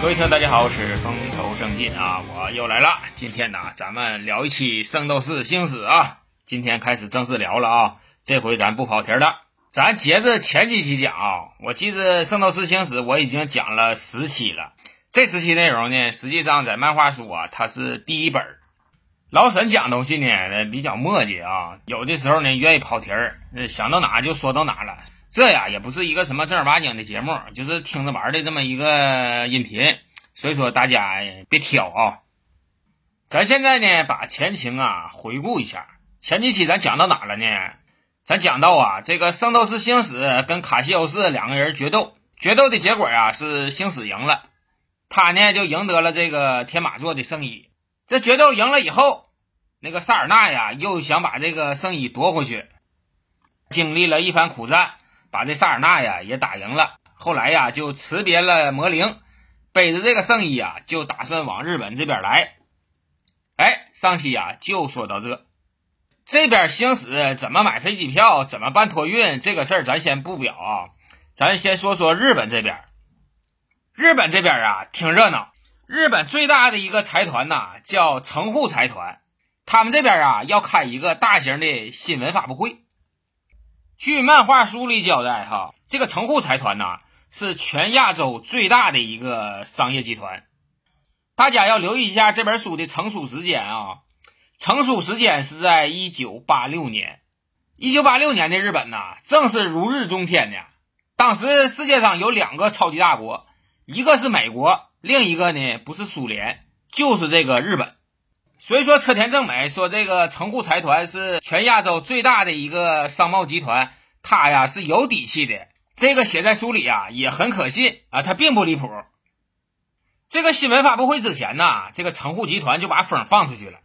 各位听众，大家好，我是风头正劲啊，我又来了。今天呢，咱们聊一期《圣斗士星矢》啊。今天开始正式聊了啊，这回咱不跑题了，咱接着前几期讲啊。我记得《圣斗士星矢》我已经讲了十期了，这十期内容呢，实际上在漫画书啊，它是第一本。老沈讲东西呢比较磨叽啊，有的时候呢愿意跑题儿，想到哪就说到哪了。这呀也不是一个什么正儿八经的节目，就是听着玩的这么一个音频，所以说大家别挑啊。咱现在呢把前情啊回顾一下，前几期咱讲到哪了呢？咱讲到啊这个圣斗士星矢跟卡西欧斯两个人决斗，决斗的结果啊是星矢赢了，他呢就赢得了这个天马座的圣衣。这决斗赢了以后，那个萨尔纳呀又想把这个圣衣夺回去，经历了一番苦战。把这萨尔纳呀也打赢了，后来呀就辞别了魔灵，背着这个圣衣啊，就打算往日本这边来。哎，上期呀就说到这，这边行驶怎么买飞机票，怎么办托运这个事儿，咱先不表啊，咱先说说日本这边。日本这边啊挺热闹，日本最大的一个财团呐叫城户财团，他们这边啊要开一个大型的新闻发布会。据漫画书里交代，哈，这个城户财团呐是全亚洲最大的一个商业集团。大家要留意一下这本书的成书时间啊，成书时间是在一九八六年。一九八六年的日本呐，正是如日中天呢。当时世界上有两个超级大国，一个是美国，另一个呢不是苏联，就是这个日本。所以说，车田正美说这个城户财团是全亚洲最大的一个商贸集团，他呀是有底气的。这个写在书里啊也很可信啊，他并不离谱。这个新闻发布会之前呢，这个城户集团就把风放出去了。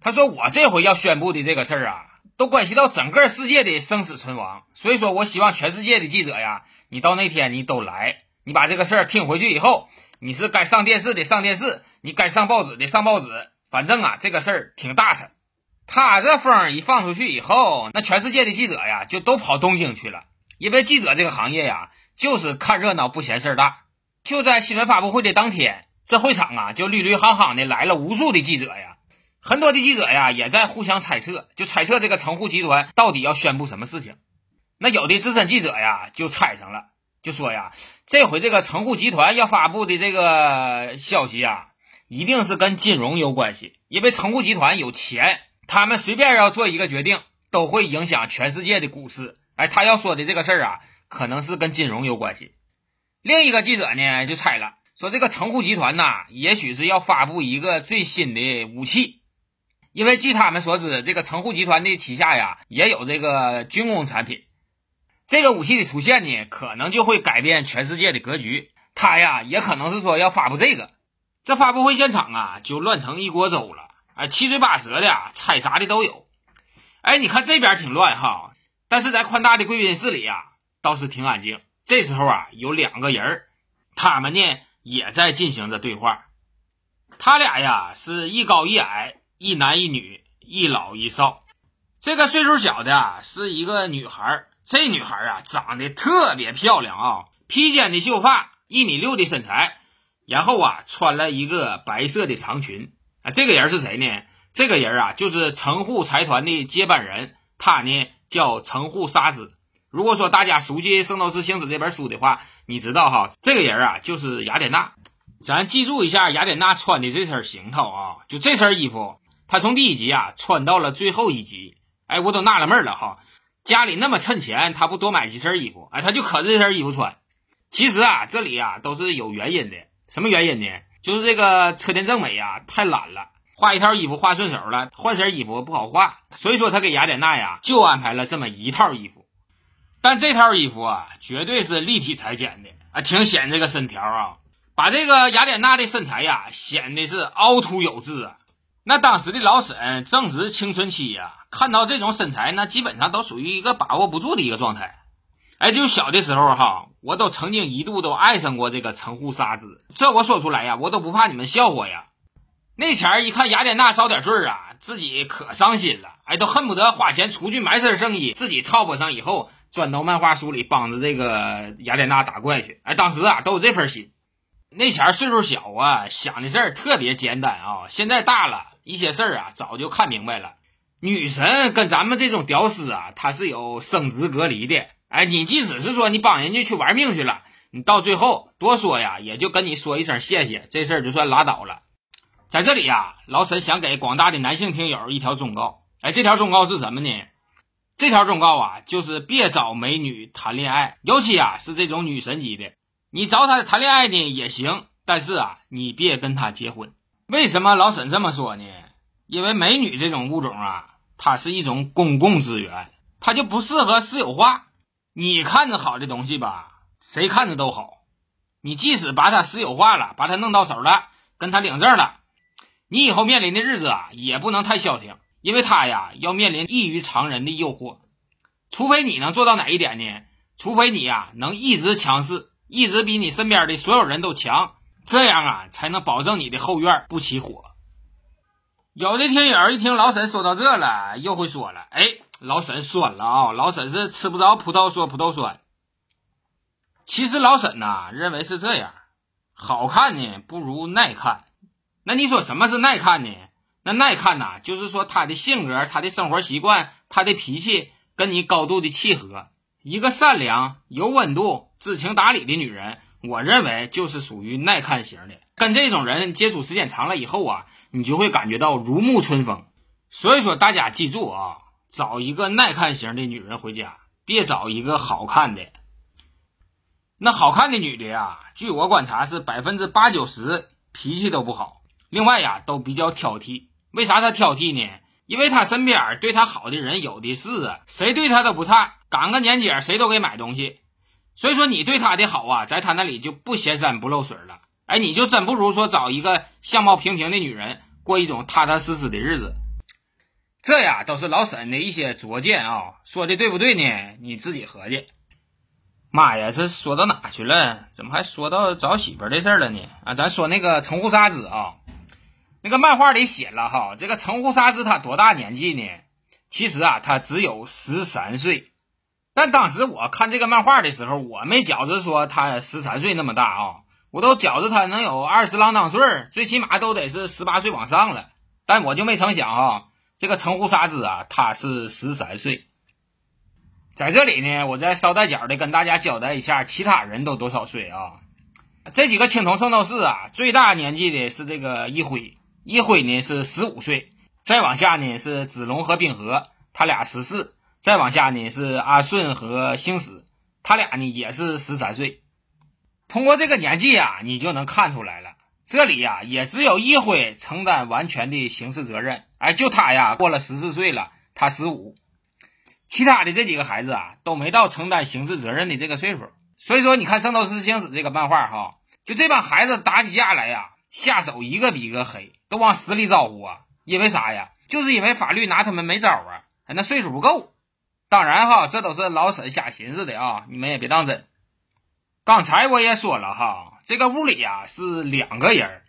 他说：“我这回要宣布的这个事儿啊，都关系到整个世界的生死存亡。所以说我希望全世界的记者呀，你到那天你都来，你把这个事儿听回去以后，你是该上电视的上电视，你该上报纸的上报纸。”反正啊，这个事儿挺大声。他这风一放出去以后，那全世界的记者呀，就都跑东京去了。因为记者这个行业呀，就是看热闹不嫌事儿大。就在新闻发布会的当天，这会场啊，就绿绿夯夯的来了无数的记者呀。很多的记者呀，也在互相猜测，就猜测这个城户集团到底要宣布什么事情。那有的资深记者呀，就猜上了，就说呀，这回这个城户集团要发布的这个消息啊。一定是跟金融有关系，因为城户集团有钱，他们随便要做一个决定，都会影响全世界的股市。哎，他要说的这个事儿啊，可能是跟金融有关系。另一个记者呢，就猜了，说这个城户集团呐，也许是要发布一个最新的武器，因为据他们所知，这个城户集团的旗下呀，也有这个军工产品。这个武器的出现呢，可能就会改变全世界的格局。他呀，也可能是说要发布这个。这发布会现场啊，就乱成一锅粥了，啊，七嘴八舌的，猜啥的都有。哎，你看这边挺乱哈，但是在宽大的贵宾室里啊，倒是挺安静。这时候啊，有两个人他们呢也在进行着对话。他俩呀是一高一矮，一男一女，一老一少。这个岁数小的啊是一个女孩，这女孩啊长得特别漂亮啊，披肩的秀发，一米六的身材。然后啊，穿了一个白色的长裙啊，这个人是谁呢？这个人啊，就是城户财团的接班人，他呢叫城户沙子。如果说大家熟悉《圣斗士星矢》这本书的话，你知道哈，这个人啊就是雅典娜。咱记住一下雅典娜穿的这身行头啊，就这身衣服，她从第一集啊穿到了最后一集。哎，我都纳了闷了哈，家里那么趁钱，他不多买几身衣服？哎，他就可这身衣服穿。其实啊，这里啊都是有原因的。什么原因呢？就是这个车田正美呀，太懒了，画一套衣服画顺手了，换身衣服不好画，所以说他给雅典娜呀就安排了这么一套衣服。但这套衣服啊，绝对是立体裁剪的啊，挺显这个身条啊，把这个雅典娜的身材呀显得是凹凸有致啊。那当时的老沈正值青春期呀，看到这种身材，那基本上都属于一个把握不住的一个状态。哎，就小的时候哈，我都曾经一度都爱上过这个城户沙子。这我说出来呀，我都不怕你们笑话呀。那前儿一看雅典娜遭点罪啊，自己可伤心了，哎，都恨不得花钱出去买身圣衣，自己套不上以后钻到漫画书里帮着这个雅典娜打怪去。哎，当时啊都有这份心。那前岁数小啊，想的事儿特别简单啊。现在大了一些事儿啊，早就看明白了。女神跟咱们这种屌丝啊，她是有生殖隔离的。哎，你即使是说你帮人家去玩命去了，你到最后多说呀，也就跟你说一声谢谢，这事儿就算拉倒了。在这里呀，老沈想给广大的男性听友一条忠告。哎，这条忠告是什么呢？这条忠告啊，就是别找美女谈恋爱，尤其啊是这种女神级的。你找她谈恋爱呢也行，但是啊，你别跟她结婚。为什么老沈这么说呢？因为美女这种物种啊，它是一种公共资源，它就不适合私有化。你看着好的东西吧，谁看着都好。你即使把它私有化了，把它弄到手了，跟他领证了，你以后面临的日子啊，也不能太消停。因为他呀要面临异于常人的诱惑，除非你能做到哪一点呢？除非你呀能一直强势，一直比你身边的所有人都强，这样啊才能保证你的后院不起火。有的听友一听老沈说到这了，又会说了：“哎，老沈酸了啊！老沈是吃不着葡萄说葡萄酸。”其实老沈呐认为是这样，好看呢不如耐看。那你说什么是耐看呢？那耐看呐，就是说他的性格、他的生活习惯、他的脾气跟你高度的契合。一个善良、有温度、知情达理的女人，我认为就是属于耐看型的。跟这种人接触时间长了以后啊，你就会感觉到如沐春风。所以说，大家记住啊，找一个耐看型的女人回家，别找一个好看的。那好看的女的呀，据我观察是百分之八九十脾气都不好，另外呀都比较挑剔。为啥他挑剔呢？因为他身边对他好的人有的是啊，谁对他都不差，赶个年节谁都给买东西。所以说你对他的好啊，在他那里就不显山不漏水了。哎，你就真不如说找一个相貌平平的女人，过一种踏踏实实的日子。这呀都是老沈的一些拙见啊，说的对不对呢？你自己合计。妈呀，这说到哪去了？怎么还说到找媳妇的事了呢？啊，咱说那个城户沙子啊。那个漫画里写了哈，这个城户沙子他多大年纪呢？其实啊，他只有十三岁。但当时我看这个漫画的时候，我没觉着说他十三岁那么大啊，我都觉着他能有二十郎当岁，最起码都得是十八岁往上了。但我就没成想啊，这个城户沙织啊，他是十三岁。在这里呢，我再捎带脚的跟大家交代一下，其他人都多少岁啊？这几个青铜圣斗士啊，最大年纪的是这个一辉。一辉呢是十五岁，再往下呢是子龙和冰河，他俩十四，再往下呢是阿顺和星矢，他俩呢也是十三岁。通过这个年纪啊，你就能看出来了，这里呀也只有一辉承担完全的刑事责任，哎，就他呀过了十四岁了，他十五，其他的这几个孩子啊都没到承担刑事责任的这个岁数。所以说，你看《圣斗士星矢》这个漫画哈，就这帮孩子打起架来呀，下手一个比一个黑。都往死里招呼啊！因为啥呀？就是因为法律拿他们没招啊！那岁数不够。当然哈，这都是老沈瞎寻思的啊，你们也别当真。刚才我也说了哈，这个屋里呀是两个人，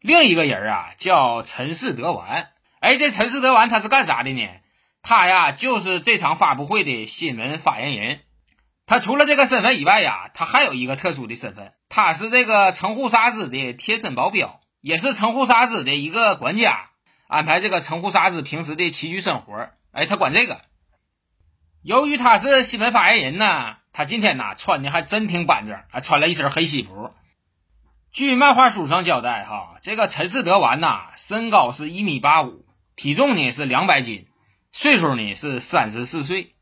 另一个人啊叫陈世德完。哎，这陈世德完他是干啥的呢？他呀就是这场发布会的新闻发言人。他除了这个身份以外呀，他还有一个特殊的身份，他是这个城户沙子的贴身保镖。也是城户沙子的一个管家，安排这个城户沙子平时的起居生活。哎，他管这个。由于他是新闻发言人呢，他今天呢穿的还真挺板正，还穿了一身黑西服。据漫画书上交代，哈，这个陈世德完呐，身高是一米八五，体重呢是两百斤，岁数呢是三十四岁。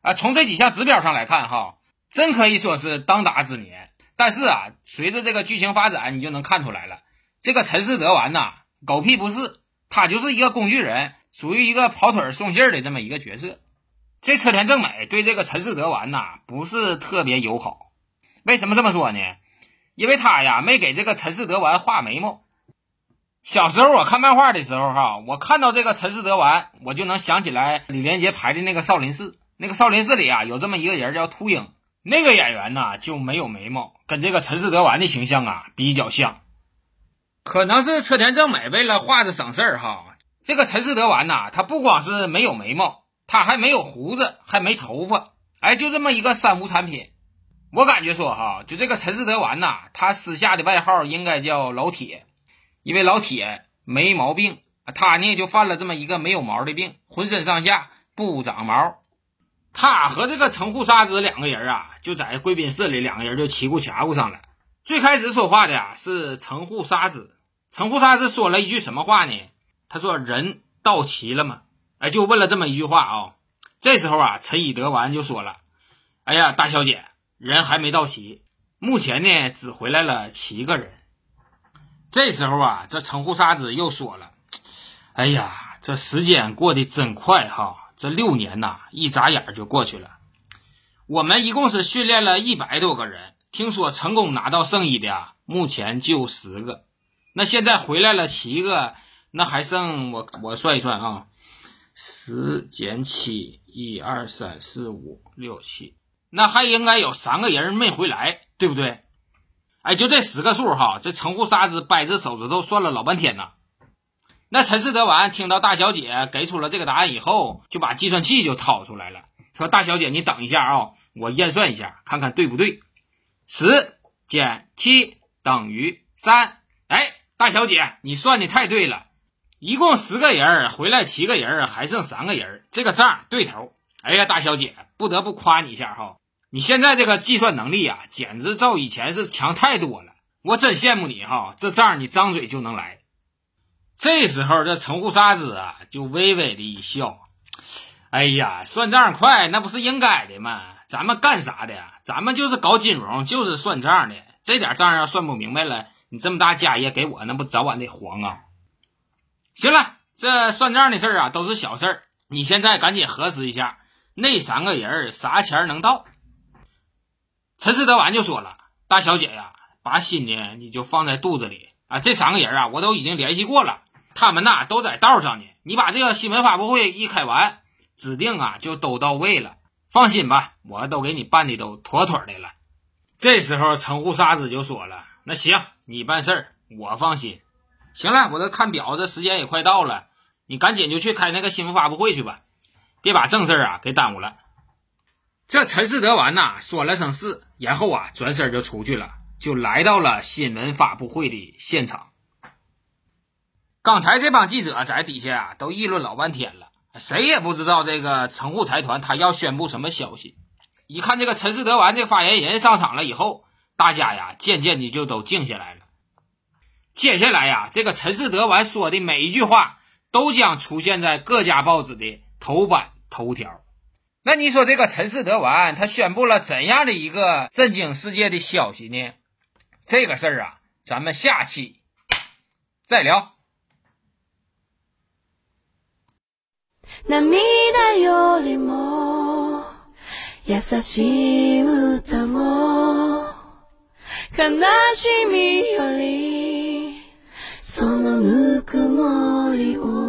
啊，从这几项指标上来看，哈，真可以说是当打之年。但是啊，随着这个剧情发展，你就能看出来了。这个陈世德完呐，狗屁不是，他就是一个工具人，属于一个跑腿送信的这么一个角色。这车田正美对这个陈世德完呐，不是特别友好。为什么这么说呢？因为他呀没给这个陈世德完画眉毛。小时候我看漫画的时候哈，我看到这个陈世德完，我就能想起来李连杰拍的那个少林寺。那个少林寺里啊，有这么一个人叫秃鹰，那个演员呢就没有眉毛，跟这个陈世德完的形象啊比较像。可能是车田正美为了画着省事儿哈，这个陈世德完呐，他不光是没有眉毛，他还没有胡子，还没头发，哎，就这么一个三无产品。我感觉说哈，就这个陈世德完呐，他私下的外号应该叫老铁，因为老铁没毛病，他呢就犯了这么一个没有毛的病，浑身上下不长毛。他和这个城户沙子两个人啊，就在贵宾室里，两个人就齐顾掐顾上了。最开始说话的呀是城户沙子，城户沙子说了一句什么话呢？他说：“人到齐了吗？”哎，就问了这么一句话啊。这时候啊，陈以德完就说了：“哎呀，大小姐，人还没到齐，目前呢只回来了七个人。”这时候啊，这城户沙子又说了：“哎呀，这时间过得真快哈。”这六年呐，一眨眼就过去了。我们一共是训练了一百多个人，听说成功拿到圣衣的，目前就十个。那现在回来了七个，那还剩我我算一算啊，十减七，一二三四五六七，那还应该有三个人没回来，对不对？哎，就这十个数哈，这城户沙子掰着手指头算了老半天呐。那陈世德完听到大小姐给出了这个答案以后，就把计算器就掏出来了，说：“大小姐，你等一下啊，我验算一下，看看对不对。十减七等于三。哎，大小姐，你算的太对了，一共十个人回来七个人，还剩三个人，这个账对头。哎呀，大小姐，不得不夸你一下哈，你现在这个计算能力啊，简直照以前是强太多了，我真羡慕你哈，这账你张嘴就能来。”这时候，这城户沙子啊，就微微的一笑。哎呀，算账快，那不是应该的吗？咱们干啥的？咱们就是搞金融，就是算账的。这点账要算不明白了，你这么大家业给我，那不早晚得黄啊！行了，这算账的事儿啊，都是小事儿。你现在赶紧核实一下，那三个人啥钱能到？陈世德完就说了：“大小姐呀，把心呢你就放在肚子里。”啊，这三个人啊，我都已经联系过了，他们呐都在道上呢。你把这个新闻发布会一开完，指定啊就都到位了。放心吧，我都给你办的都妥妥的了。这时候，城户沙子就说了：“那行，你办事儿，我放心。行了，我这看表，这时间也快到了，你赶紧就去开那个新闻发布会去吧，别把正事儿啊给耽误了。”这陈世德完呐，说了声是，然后啊转身就出去了。就来到了新闻发布会的现场。刚才这帮记者在底下啊，都议论老半天了，谁也不知道这个城户财团他要宣布什么消息。一看这个陈世德完这发言人上场了以后，大家呀渐渐的就都静下来了。接下来呀，这个陈世德完说的每一句话都将出现在各家报纸的头版头条。那你说这个陈世德完他宣布了怎样的一个震惊世界的消息呢？这个事儿啊，咱们下期再聊。涙よりも優しい歌を悲しみより そのぬくもりを